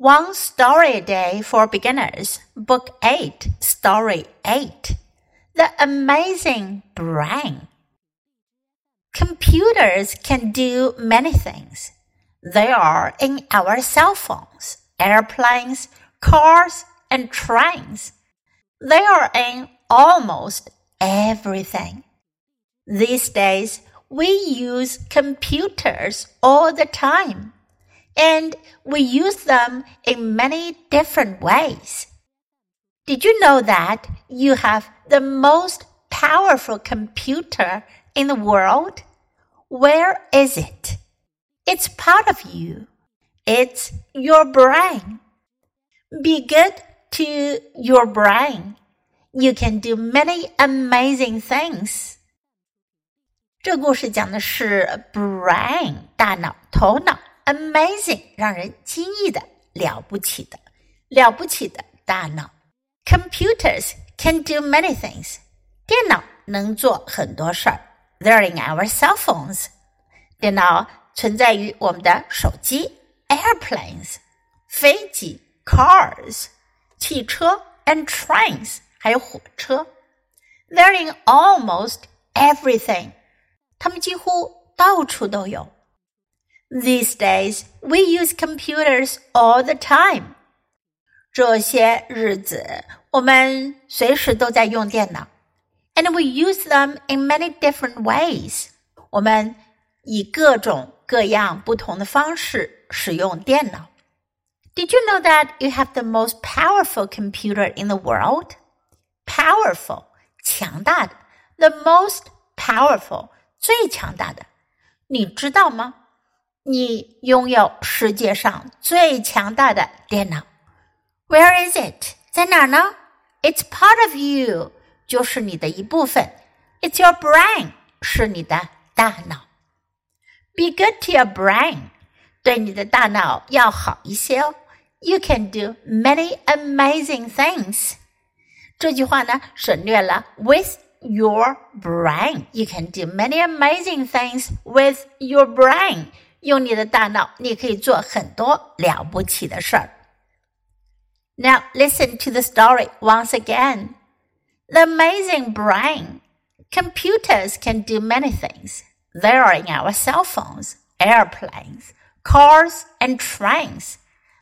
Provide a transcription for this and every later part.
One Story a Day for Beginners, Book 8, Story 8 The Amazing Brain. Computers can do many things. They are in our cell phones, airplanes, cars, and trains. They are in almost everything. These days, we use computers all the time and we use them in many different ways. Did you know that you have the most powerful computer in the world? Where is it? It's part of you. It's your brain. Be good to your brain. You can do many amazing things. 这故事讲的是 brain 大脑头脑 amazing 让人惊异的了不起的了不起的大脑。Computers can do many things，电脑能做很多事儿。They're in our cell phones，电脑存在于我们的手机，airplanes，飞机，cars，汽车，and trains，还有火车。They're in almost everything，它们几乎到处都有。 these days, we use computers all the time. 这些日子，我们随时都在用电脑，and we use them in many different ways. 我们以各种各样不同的方式使用电脑。Did you know that you have the most powerful computer in the world? Powerful，强大的，the most powerful，最强大的。你知道吗？ 你拥有世界上最强大的电脑。Where is it？在哪儿呢？It's part of you，就是你的一部分。It's your brain，是你的大脑。Be good to your brain，对你的大脑要好一些哦。You can do many amazing things。这句话呢，省略了 with your brain。You can do many amazing things with your brain。 用你的大脑，你可以做很多了不起的事儿。Now listen to the story once again. The amazing brain. Computers can do many things. They are in our cell phones, airplanes, cars, and trains.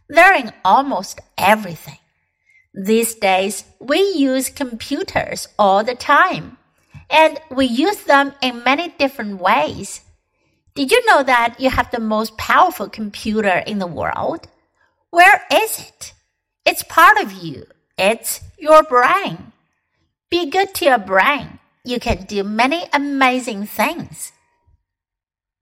They're in almost everything. These days, we use computers all the time, and we use them in many different ways. Did you know that you have the most powerful computer in the world? Where is it? It's part of you. It's your brain. Be good to your brain. You can do many amazing things.